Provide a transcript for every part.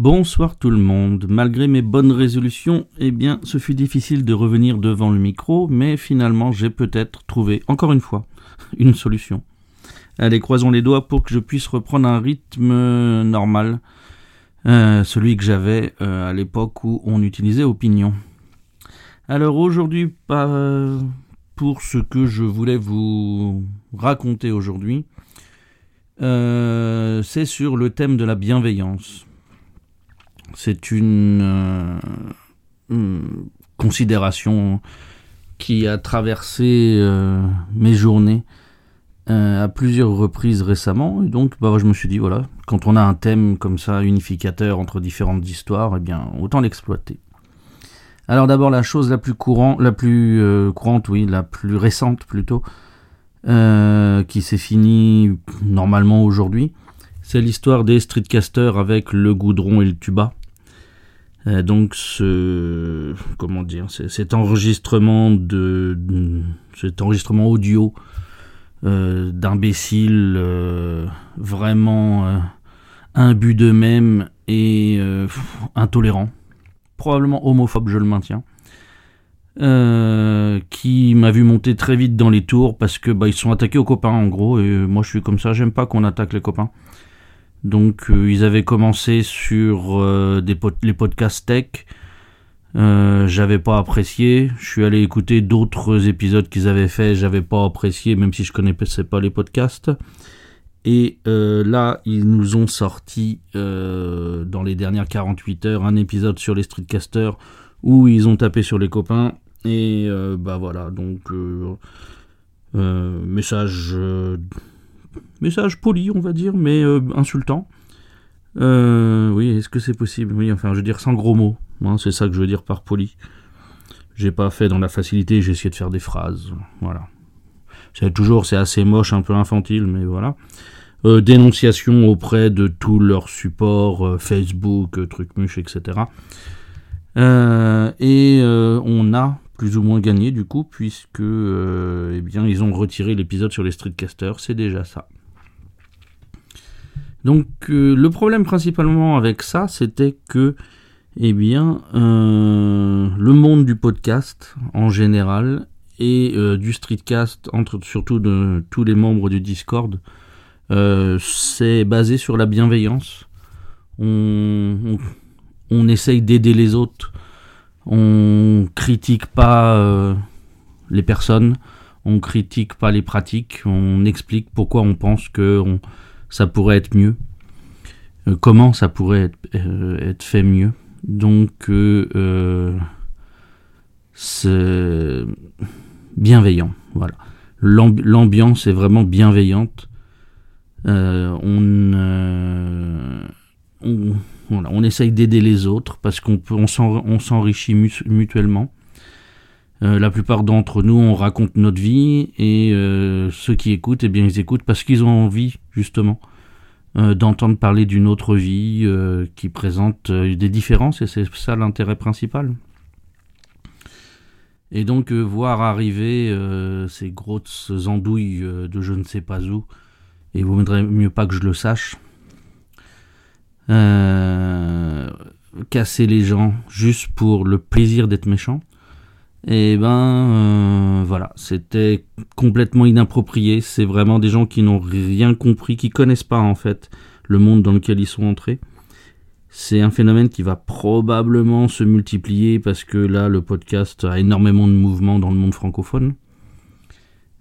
Bonsoir tout le monde. Malgré mes bonnes résolutions, eh bien, ce fut difficile de revenir devant le micro, mais finalement, j'ai peut-être trouvé, encore une fois, une solution. Allez, croisons les doigts pour que je puisse reprendre un rythme normal, euh, celui que j'avais euh, à l'époque où on utilisait Opinion. Alors aujourd'hui, pas pour ce que je voulais vous raconter aujourd'hui, euh, c'est sur le thème de la bienveillance. C'est une, euh, considération qui a traversé euh, mes journées à plusieurs reprises récemment. Et donc, bah, je me suis dit, voilà, quand on a un thème comme ça, unificateur entre différentes histoires, eh bien, autant l'exploiter. Alors d'abord, la chose la plus courante, la plus courante, oui, la plus récente plutôt, qui s'est finie normalement aujourd'hui, c'est l'histoire des streetcasters avec le goudron et le tuba. Euh, donc comment dire cet enregistrement audio euh, d'imbéciles euh, vraiment imbus d'eux-mêmes et intolérants probablement homophobes je le maintiens qui m'a vu monter très vite dans les tours parce que bah, ils sont attaqués aux copains en gros et moi je suis comme ça j'aime pas qu'on attaque les copains donc euh, ils avaient commencé sur euh, les podcasts tech. Euh, j'avais pas apprécié. Je suis allé écouter d'autres épisodes qu'ils avaient fait. J'avais pas apprécié, même si je connaissais pas les podcasts. Et là, ils nous ont sorti dans les dernières 48 heures un épisode sur les streetcasters où ils ont tapé sur les copains. Et bah voilà, donc message message poli, on va dire, mais euh, insultant. Euh, oui, est-ce que c'est possible? Oui, enfin, je veux dire sans gros mots. Hein, c'est ça que je veux dire par poli. J'ai pas fait dans la facilité, j'ai essayé de faire des phrases. Voilà. C'est toujours, c'est assez moche, un peu infantile, mais voilà. Euh, dénonciation auprès de tous leurs supports, Facebook, Trucmuche, etc. et on a plus ou moins gagné du coup, puisque euh, eh bien, ils ont retiré l'épisode sur les streetcasters, c'est déjà ça. Donc euh, le problème principalement avec ça, c'était que eh bien, euh, le monde du podcast en général et du streetcast, entre, surtout de tous les membres du Discord, c'est basé sur la bienveillance. on, on essaye d'aider les autres on critique pas euh, les personnes, on critique pas les pratiques, on explique pourquoi on pense que ça pourrait être mieux, euh, comment ça pourrait être, euh, fait mieux. Donc c'est bienveillant, L'ambiance est vraiment bienveillante. on on essaye d'aider les autres parce qu'on on s'enrichit mutuellement. Euh, la plupart d'entre nous, on raconte notre vie et euh, ceux qui écoutent, eh bien, ils écoutent parce qu'ils ont envie, justement, euh, d'entendre parler d'une autre vie qui présente des différences et c'est ça l'intérêt principal. Et donc, voir arriver ces grosses andouilles de je ne sais pas où, et vous voudrez mieux pas que je le sache, euh, casser les gens juste pour le plaisir d'être méchant, et eh ben euh, voilà, c'était complètement inapproprié. C'est vraiment des gens qui n'ont rien compris, qui connaissent pas en fait le monde dans lequel ils sont entrés. C'est un phénomène qui va probablement se multiplier parce que là, le podcast a énormément de mouvements dans le monde francophone.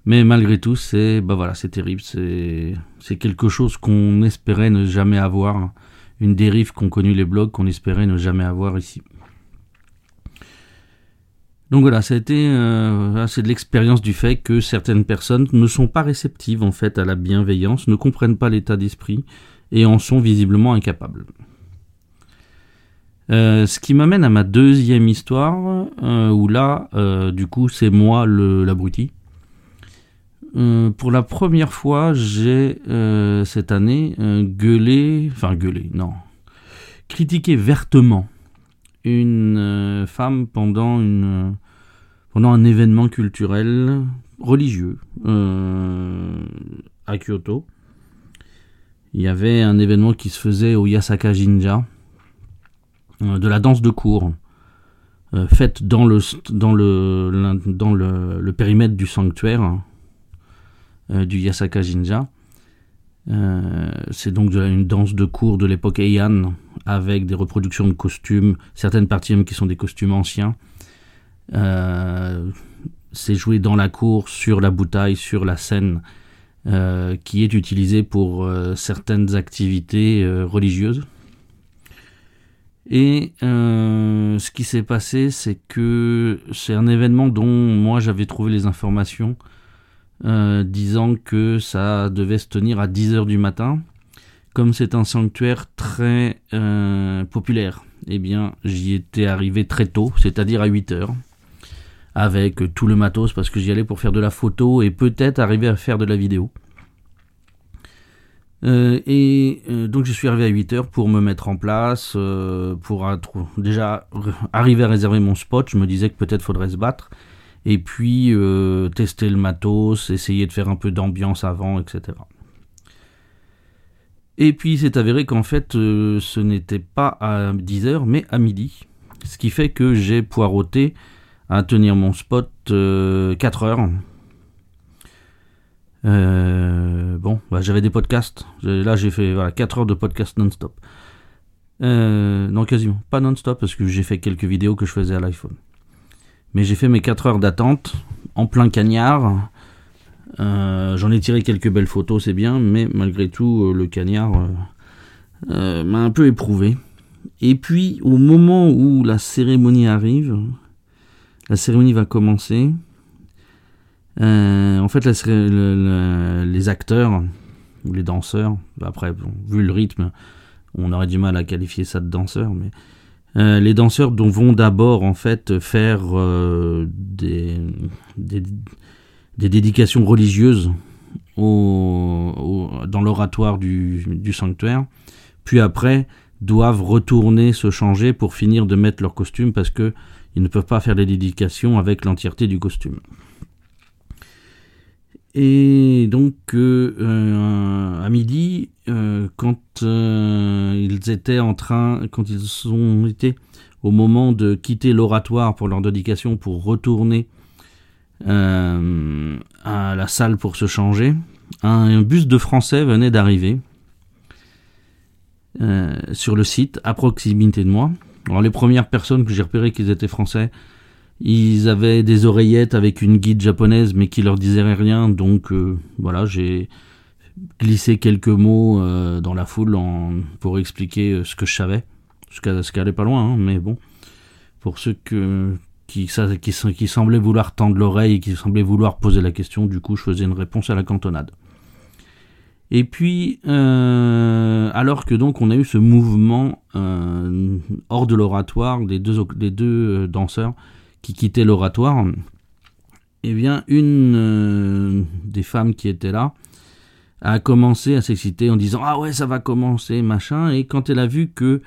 Mais malgré tout, c'est bah voilà, c'est terrible. C'est c'est quelque chose qu'on espérait ne jamais avoir une dérive qu'ont connu les blogs qu'on espérait ne jamais avoir ici. Donc voilà, ça a été, euh, c'est de l'expérience du fait que certaines personnes ne sont pas réceptives en fait à la bienveillance, ne comprennent pas l'état d'esprit et en sont visiblement incapables. Euh, ce qui m'amène à ma deuxième histoire, euh, où là, du coup, c'est moi l'abruti. Euh, pour la première fois, j'ai euh, cette année euh, gueulé, enfin gueulé, non, critiqué vertement une femme pendant une pendant un événement culturel religieux à Kyoto. Il y avait un événement qui se faisait au Yasaka Jinja, de la danse de cour, faite dans le, dans le, dans le, périmètre du sanctuaire du Yasaka Jinja. c'est donc une danse de cour de l'époque Heian avec des reproductions de costumes, certaines parties même qui sont des costumes anciens. c'est joué dans la cour, sur la bouteille, sur la scène, euh, qui est utilisé pour euh, certaines activités euh, religieuses. Et ce qui s'est passé, c'est que c'est un événement dont moi j'avais trouvé les informations disant que ça devait se tenir à 10h du matin. Comme c'est un sanctuaire très populaire, eh bien j'y étais arrivé très tôt, c'est-à-dire à 8h avec tout le matos parce que j'y allais pour faire de la photo et peut-être arriver à faire de la vidéo. Euh, et euh, donc je suis arrivé à 8 heures pour me mettre en place, euh, pour déjà arriver à réserver mon spot. Je me disais que peut-être faudrait se battre. Et puis tester le matos, essayer de faire un peu d'ambiance avant, etc. Et puis c'est avéré qu'en fait ce n'était pas à 10 heures mais à midi. Ce qui fait que j'ai poireauté à tenir mon spot 4 euh, heures. Euh, bon, bah, j'avais des podcasts. Là, j'ai fait voilà, 4 heures de podcast non-stop. Euh, non, quasiment. Pas non-stop parce que j'ai fait quelques vidéos que je faisais à l'iPhone. Mais j'ai fait mes 4 heures d'attente en plein cagnard. J'en ai tiré quelques belles photos, c'est bien, mais malgré tout, le cagnard m'a un peu éprouvé. Et puis, au moment où la cérémonie arrive, la cérémonie va commencer. Euh, en fait, les acteurs ou les danseurs, après, vu le rythme, on aurait du mal à qualifier ça de danseur, mais euh, les danseurs vont d'abord en fait faire euh, des, dédications religieuses dans l'oratoire du, sanctuaire, puis après doivent retourner se changer pour finir de mettre leur costume parce que ils ne peuvent pas faire les dédications avec l'entièreté du costume. Et donc euh, euh, à midi, euh, quand ils étaient en train, quand ils ont été au moment de quitter l'oratoire pour leur dédication pour retourner à la salle pour se changer, un, bus de Français venait d'arriver sur le site à proximité de moi. Alors les premières personnes que j'ai repérées qu'ils étaient français, ils avaient des oreillettes avec une guide japonaise mais qui leur disait rien, donc euh, voilà, j'ai glissé quelques mots euh, dans la foule pour expliquer euh, ce que je savais, ce qui allait pas loin, hein, mais bon, pour ceux qui, semblaient vouloir tendre l'oreille et qui semblaient vouloir poser la question, du coup je faisais une réponse à la cantonade. Et puis, alors que donc on a eu ce mouvement hors de l'oratoire des deux, danseurs qui quittaient l'oratoire, eh bien, une des femmes qui était là a commencé à s'exciter en disant ah ouais ça va commencer machin et quand elle a vu que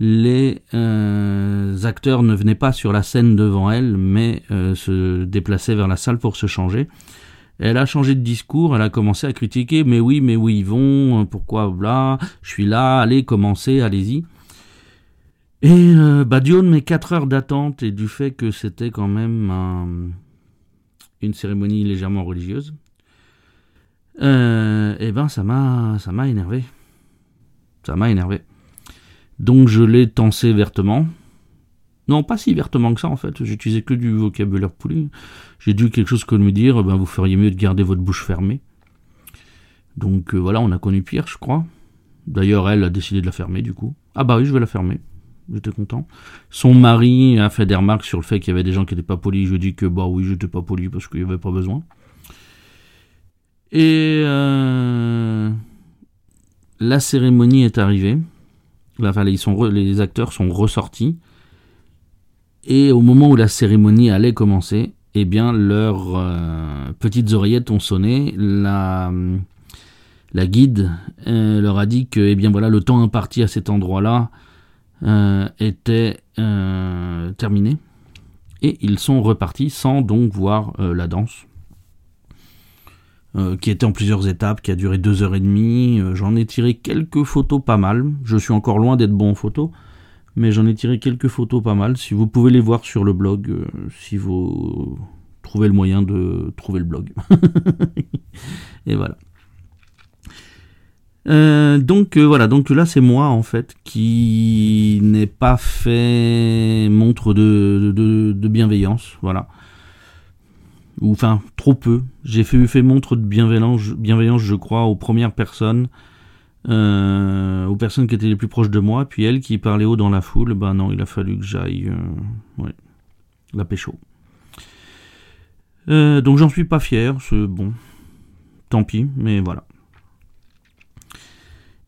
les acteurs ne venaient pas sur la scène devant elle mais se déplaçaient vers la salle pour se changer elle a changé de discours, elle a commencé à critiquer, mais oui, mais oui, ils vont, pourquoi là, je suis là, allez, commencez, allez-y. Et euh, bah, de mes 4 heures d'attente et du fait que c'était quand même une cérémonie légèrement religieuse, euh, eh ben ça m'a énervé. Ça m'a énervé. Donc je l'ai tensé vertement. Non, pas si vertement que ça en fait. J'utilisais que du vocabulaire poli. J'ai dû quelque chose comme me dire, ben, vous feriez mieux de garder votre bouche fermée. Donc euh, voilà, on a connu pire, je crois. D'ailleurs, elle a décidé de la fermer du coup. Ah bah oui, je vais la fermer. J'étais content. Son mari a fait des remarques sur le fait qu'il y avait des gens qui n'étaient pas polis. Je dis que bah oui, j'étais pas poli parce qu'il n'y avait pas besoin. Et euh, la cérémonie est arrivée. Enfin, ils sont les acteurs sont ressortis. Et au moment où la cérémonie allait commencer, eh bien, leurs euh, petites oreillettes ont sonné. La, la guide euh, leur a dit que, eh bien, voilà, le temps imparti à cet endroit-là euh, était terminé. Et ils sont repartis sans donc voir la danse. qui était en plusieurs étapes, qui a duré deux heures et demie. J'en ai tiré quelques photos pas mal. Je suis encore loin d'être bon en photo, Mais j'en ai tiré quelques photos pas mal. Si vous pouvez les voir sur le blog, euh, si vous trouvez le moyen de trouver le blog. Et voilà. Euh, donc euh, voilà, donc là c'est moi en fait qui n'ai pas fait montre de, bienveillance, voilà. Ou enfin trop peu. J'ai fait, fait montre de bienveillance, bienveillance, je crois, aux premières personnes, euh, aux personnes qui étaient les plus proches de moi, puis elle qui parlait haut dans la foule, ben non, il a fallu que j'aille, ouais, la pécho. donc j'en suis pas fier, c'est bon, tant pis, mais voilà.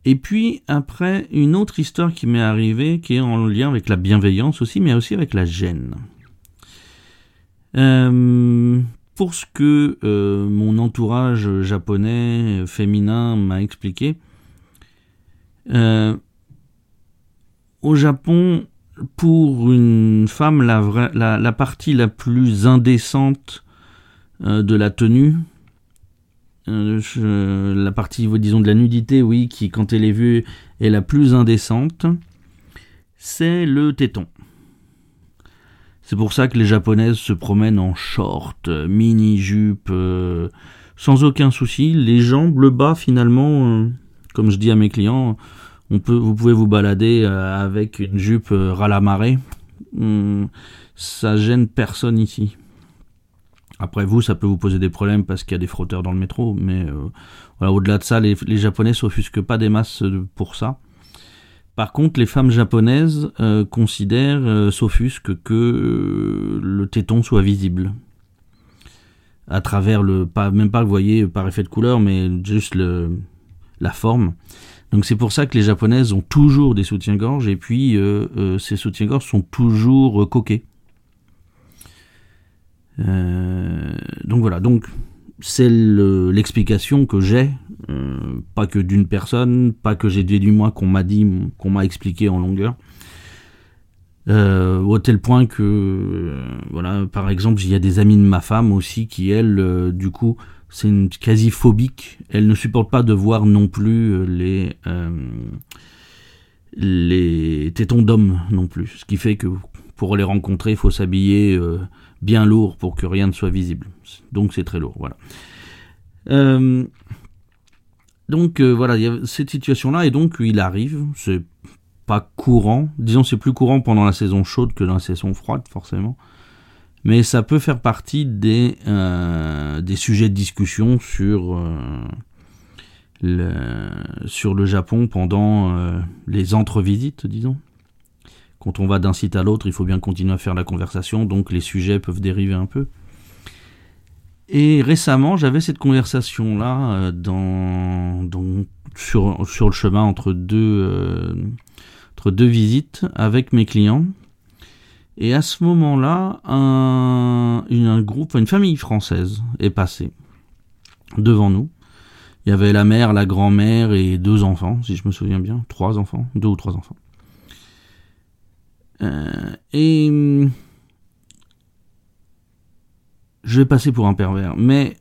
Et puis après, une autre histoire qui m'est arrivée, qui est en lien avec la bienveillance aussi, mais aussi avec la gêne. Euh, pour ce que euh, mon entourage japonais féminin m'a expliqué, euh, au Japon, pour une femme, la, la, la partie la plus indécente de la tenue, euh, la partie, disons, de la nudité, oui, qui, quand elle est vue, est la plus indécente, c'est le téton. C'est pour ça que les japonaises se promènent en short, mini-jupe, euh, sans aucun souci. Les jambes, le bas, finalement, euh, comme je dis à mes clients, on peut, vous pouvez vous balader avec une jupe ras la marée. Hum, ça gêne personne ici. Après vous, ça peut vous poser des problèmes parce qu'il y a des frotteurs dans le métro, mais euh, au-delà de ça, les, les Japonais s'offusquent pas des masses euh, pour ça. Par contre, les femmes japonaises euh, considèrent, s'offusquent que le téton soit visible à travers le, pas même pas vous voyez par effet de couleur, mais juste le, la forme. Donc c'est pour ça que les japonaises ont toujours des soutiens-gorge et puis ces soutiens-gorge sont toujours coquets. Euh, donc voilà, donc c'est l'explication que j'ai, euh, pas que d'une personne, pas que j'ai déduit moi, qu'on m'a dit, qu'on m'a expliqué en longueur. Euh, au tel point que, voilà, par exemple, il y a des amis de ma femme aussi qui, elle, du coup, c'est quasi phobique. Elle ne supporte pas de voir non plus les les tétons d'hommes non plus. Ce qui fait que pour les rencontrer, il faut s'habiller bien lourd pour que rien ne soit visible. Donc c'est très lourd, voilà. Euh, donc euh, voilà, il y a cette situation-là, et donc il arrive, c'est pas courant, disons c'est plus courant pendant la saison chaude que dans la saison froide, forcément. Mais ça peut faire partie des, euh, des sujets de discussion sur, le, sur le Japon pendant les entre-visites, disons quand on va d'un site à l'autre, il faut bien continuer à faire la conversation, donc les sujets peuvent dériver un peu. Et récemment, j'avais cette conversation-là euh, sur, le chemin entre deux, euh, entre deux visites avec mes clients. Et à ce moment-là, un, groupe, une famille française est passée devant nous. Il y avait la mère, la grand-mère et deux enfants, si je me souviens bien, trois enfants, deux ou trois enfants. Euh, et hum, je vais passer pour un pervers, mais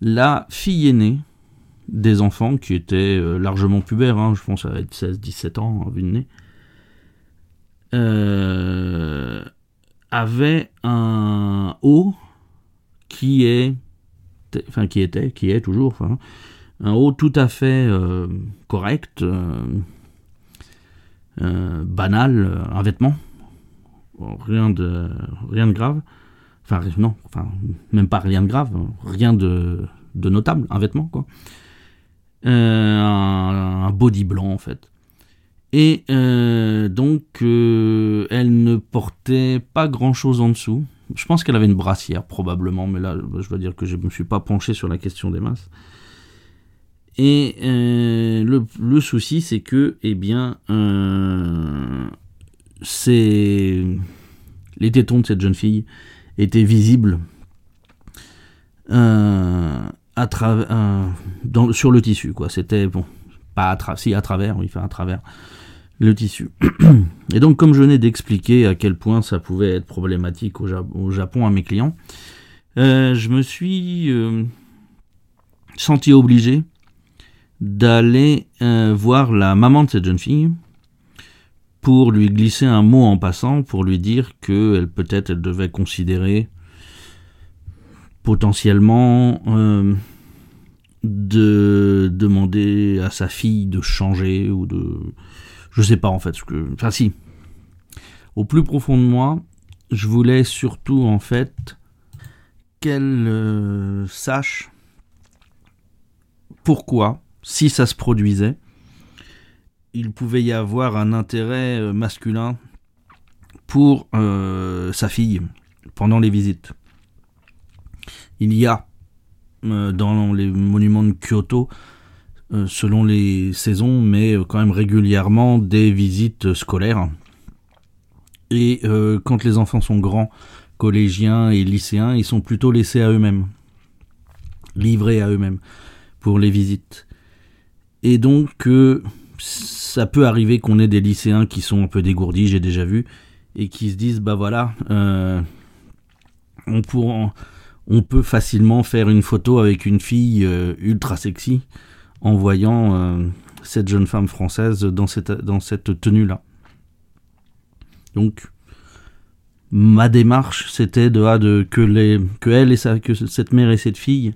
la fille aînée des enfants, qui était euh, largement pubère, hein, je pense à être 16-17 ans, en vue de nez, euh, avait un haut qui est, enfin qui était, qui est toujours, un haut tout à fait correct, banal, euh, un vêtement, rien de, rien de grave. Enfin, non, enfin, même pas rien de grave, rien de, notable, un vêtement, quoi. Euh, un, body blanc, en fait. Et donc, elle ne portait pas grand-chose en dessous. Je pense qu'elle avait une brassière, probablement, mais là, je dois dire que je ne me suis pas penché sur la question des masses. Et euh, le, souci, c'est que, eh bien, euh, c'est les tétons de cette jeune fille étaient visibles euh, à travers, sur le tissu. C'était bon, pas à travers, travers le tissu. Et donc, comme je venais d'expliquer à quel point ça pouvait être problématique au Japon à mes clients, je me suis senti obligé d'aller euh, voir la maman de cette jeune fille pour lui glisser un mot en passant, pour lui dire que elle peut-être elle devait considérer potentiellement euh, de demander à sa fille de changer ou de je sais pas en fait ce que enfin si. Au plus profond de moi je voulais surtout en fait qu'elle euh, sache pourquoi si ça se produisait il pouvait y avoir un intérêt euh, masculin pour euh, sa fille pendant les visites. Il y a euh, dans les monuments de Kyoto, selon les saisons, mais quand même régulièrement des visites scolaires. Et quand les enfants sont grands, collégiens et lycéens, ils sont plutôt laissés à eux-mêmes, livrés à eux-mêmes pour les visites. Et donc, ça peut arriver qu'on ait des lycéens qui sont un peu dégourdis, j'ai déjà vu, et qui se disent bah voilà, euh, on, on peut facilement faire une photo avec une fille euh, ultra sexy en voyant euh, cette jeune femme française dans cette, dans cette tenue-là. Donc, ma démarche, c'était de, ah, de, que, les, que elle et que cette mère et cette fille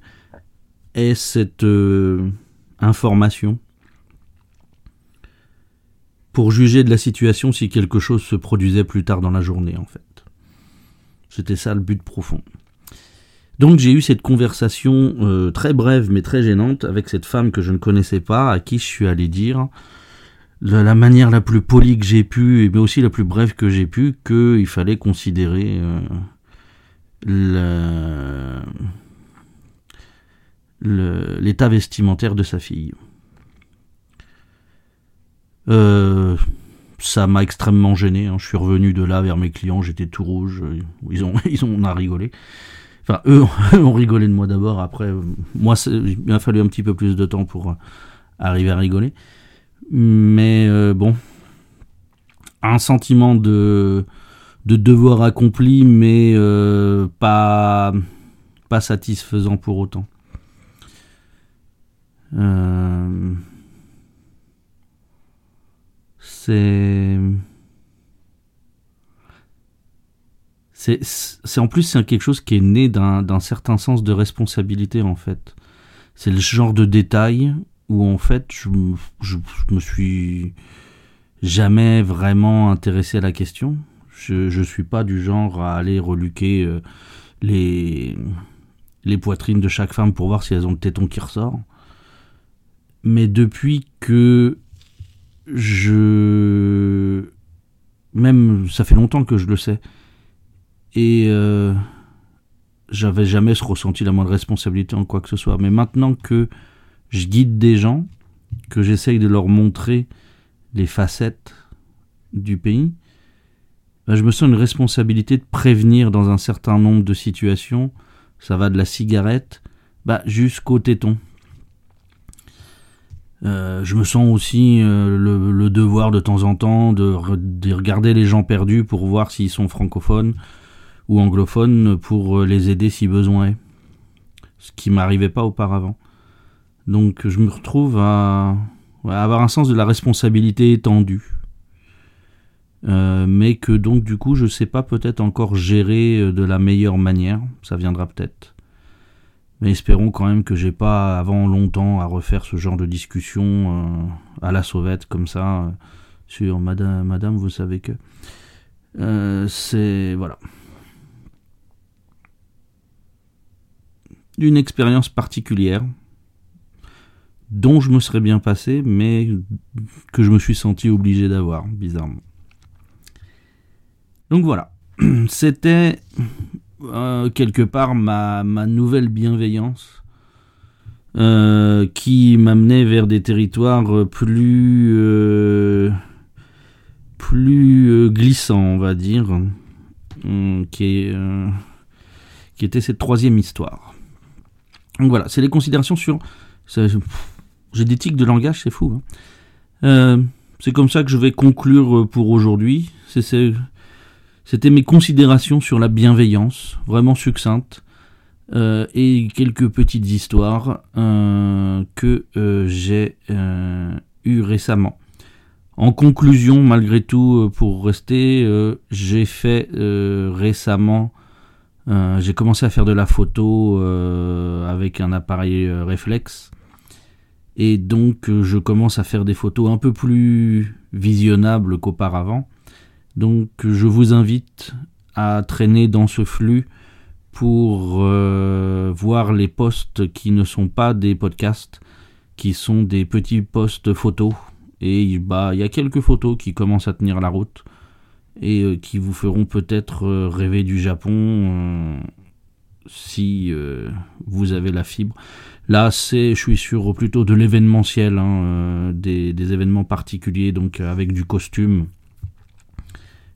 aient cette information pour juger de la situation si quelque chose se produisait plus tard dans la journée, en fait. C'était ça le but profond. Donc j'ai eu cette conversation euh, très brève mais très gênante avec cette femme que je ne connaissais pas, à qui je suis allé dire de la manière la plus polie que j'ai pu, mais aussi la plus brève que j'ai pu, qu'il fallait considérer euh, l'état vestimentaire de sa fille. Euh, ça m'a extrêmement gêné. Hein. Je suis revenu de là vers mes clients, j'étais tout rouge. Ils ont, ils ont, on a rigolé. Enfin, eux, ont rigolé de moi d'abord. Après, moi, il m'a fallu un petit peu plus de temps pour euh, arriver à rigoler. Mais euh, bon, un sentiment de, de devoir accompli, mais pas satisfaisant pour autant. Euh, c'est c'est en plus c'est quelque chose qui est né d'un certain sens de responsabilité en fait. C'est le genre de détail où en fait je, je, me suis jamais vraiment intéressé à la question. Je je suis pas du genre à aller reluquer euh, les les poitrines de chaque femme pour voir si elles ont le téton qui ressort. Mais depuis que je même ça fait longtemps que je le sais. Et euh, j'avais jamais ressenti la moindre responsabilité en quoi que ce soit. Mais maintenant que je guide des gens que j'essaye de leur montrer les facettes du pays ben, je me sens une responsabilité de prévenir dans un certain nombre de situations. Ça va de la cigarette bah, jusqu'au téton euh, je me sens aussi euh, le, devoir de temps en temps de, regarder les gens perdus pour voir s'ils sont francophones ou anglophones pour euh, les aider si besoin est. Ce qui m'arrivait pas auparavant. Donc je me retrouve à, avoir un sens de la responsabilité étendue. mais que donc du coup je sais pas peut-être encore gérer de la meilleure manière, ça viendra peut-être. Mais espérons quand même que j'ai pas avant longtemps à refaire ce genre de discussion euh, à la sauvette comme ça euh, sur Madame, Madame, vous savez que euh, c'est voilà une expérience particulière dont je me serais bien passé, mais que je me suis senti obligé d'avoir, bizarrement. Donc voilà, c'était euh, quelque part ma, ma nouvelle bienveillance euh, qui m'amenait vers des territoires plus euh, plus glissants on va dire qui qui était cette troisième histoire donc voilà c'est les considérations sur j'ai des tics de langage c'est fou hein. c'est comme ça que je vais conclure pour aujourd'hui c'est c'était mes considérations sur la bienveillance, vraiment succinctes, euh, et quelques petites histoires euh, que euh, j'ai eues récemment En conclusion, malgré tout, pour rester, j'ai fait récemment, j'ai commencé à faire de la photo avec un appareil réflexe. Et donc je commence à faire des photos un peu plus visionnables qu'auparavant. Donc je vous invite à traîner dans ce flux pour euh, voir les posts qui ne sont pas des podcasts, qui sont des petits posts photos. Et bah, il y a quelques photos qui commencent à tenir la route et euh, qui vous feront peut-être euh, rêver du Japon si vous avez la fibre. Là, c'est, je suis sûr, plutôt de l'événementiel, hein, des, des, événements particuliers, donc avec du costume.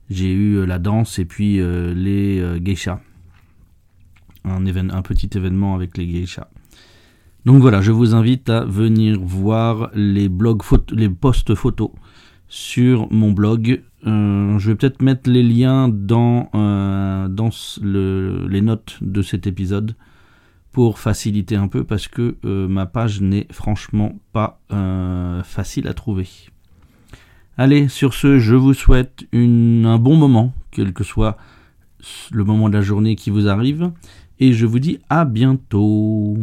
J'ai eu la danse et puis les geishas un, petit événement avec les geishas. Donc voilà, je vous invite à venir voir les blogs les posts photos sur mon blog. Euh, je vais peut-être mettre les liens dans, euh, dans les notes de cet épisode pour faciliter un peu parce que euh, ma page n'est franchement pas facile à trouver. Allez, sur ce, je vous souhaite un bon moment, quel que soit le moment de la journée qui vous arrive et je vous dis à bientôt.